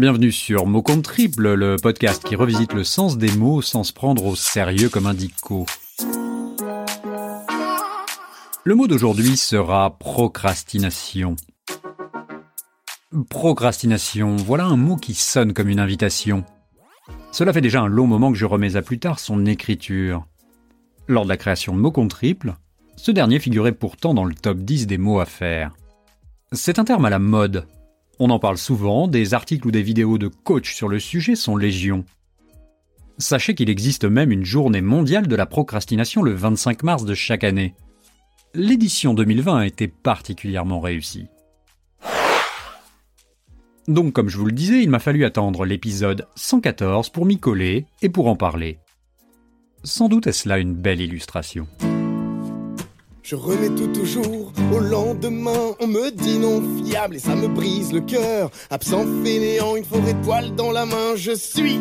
Bienvenue sur Mot compte triple, le podcast qui revisite le sens des mots sans se prendre au sérieux comme un dico. Le mot d'aujourd'hui sera procrastination. Procrastination, voilà un mot qui sonne comme une invitation. Cela fait déjà un long moment que je remets à plus tard son écriture. Lors de la création de Mot compte triple, ce dernier figurait pourtant dans le top 10 des mots à faire. C'est un terme à la mode, on en parle souvent, des articles ou des vidéos de coach sur le sujet sont légion. Sachez qu'il existe même une journée mondiale de la procrastination le 25 mars de chaque année. L'édition 2020 a été particulièrement réussie. Donc comme je vous le disais, il m'a fallu attendre l'épisode 114 pour m'y coller et pour en parler. Sans doute est-ce là une belle illustration. Je remets tout toujours au lendemain. On me dit non fiable et ça me brise le cœur. Absent fainéant, une forêt étoile dans la main. Je suis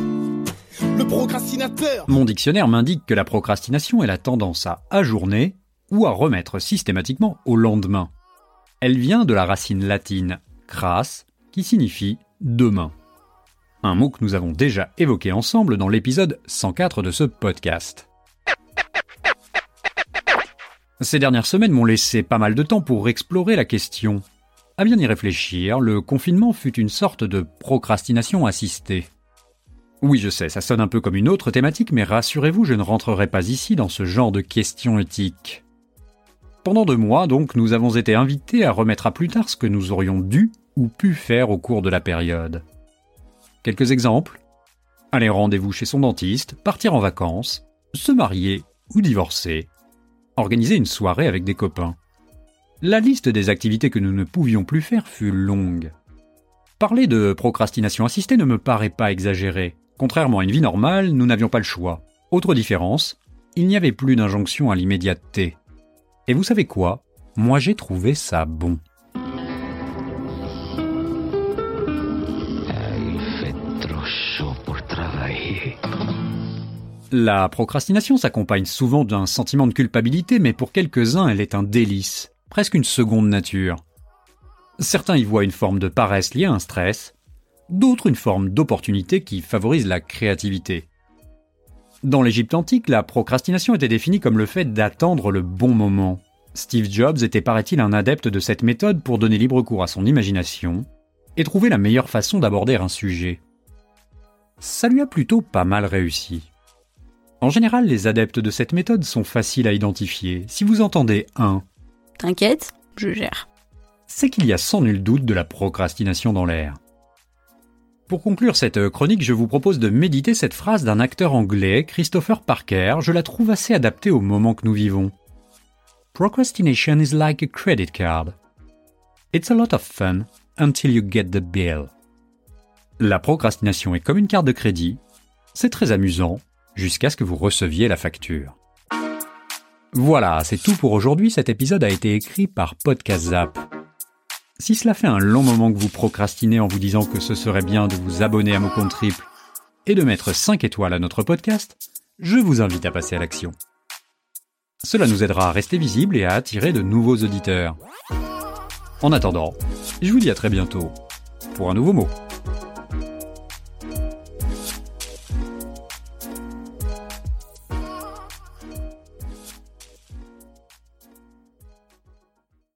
le procrastinateur. Mon dictionnaire m'indique que la procrastination est la tendance à ajourner ou à remettre systématiquement au lendemain. Elle vient de la racine latine cras qui signifie demain. Un mot que nous avons déjà évoqué ensemble dans l'épisode 104 de ce podcast. Ces dernières semaines m'ont laissé pas mal de temps pour explorer la question. À bien y réfléchir, le confinement fut une sorte de procrastination assistée. Oui, je sais, ça sonne un peu comme une autre thématique, mais rassurez-vous, je ne rentrerai pas ici dans ce genre de questions éthiques. Pendant deux mois, donc, nous avons été invités à remettre à plus tard ce que nous aurions dû ou pu faire au cours de la période. Quelques exemples Aller rendez-vous chez son dentiste, partir en vacances, se marier ou divorcer, organiser une soirée avec des copains. La liste des activités que nous ne pouvions plus faire fut longue. Parler de procrastination assistée ne me paraît pas exagéré. Contrairement à une vie normale, nous n'avions pas le choix. Autre différence, il n'y avait plus d'injonction à l'immédiateté. Et vous savez quoi? Moi j'ai trouvé ça bon. La procrastination s'accompagne souvent d'un sentiment de culpabilité, mais pour quelques-uns, elle est un délice, presque une seconde nature. Certains y voient une forme de paresse liée à un stress, d'autres une forme d'opportunité qui favorise la créativité. Dans l'Égypte antique, la procrastination était définie comme le fait d'attendre le bon moment. Steve Jobs était, paraît-il, un adepte de cette méthode pour donner libre cours à son imagination et trouver la meilleure façon d'aborder un sujet. Ça lui a plutôt pas mal réussi. En général, les adeptes de cette méthode sont faciles à identifier. Si vous entendez un T'inquiète, je gère. c'est qu'il y a sans nul doute de la procrastination dans l'air. Pour conclure cette chronique, je vous propose de méditer cette phrase d'un acteur anglais, Christopher Parker. Je la trouve assez adaptée au moment que nous vivons. Procrastination is like a credit card. It's a lot of fun until you get the bill. La procrastination est comme une carte de crédit. C'est très amusant jusqu'à ce que vous receviez la facture. Voilà, c'est tout pour aujourd'hui. Cet épisode a été écrit par Podcast Zap. Si cela fait un long moment que vous procrastinez en vous disant que ce serait bien de vous abonner à mon compte triple et de mettre 5 étoiles à notre podcast, je vous invite à passer à l'action. Cela nous aidera à rester visible et à attirer de nouveaux auditeurs. En attendant, je vous dis à très bientôt pour un nouveau mot.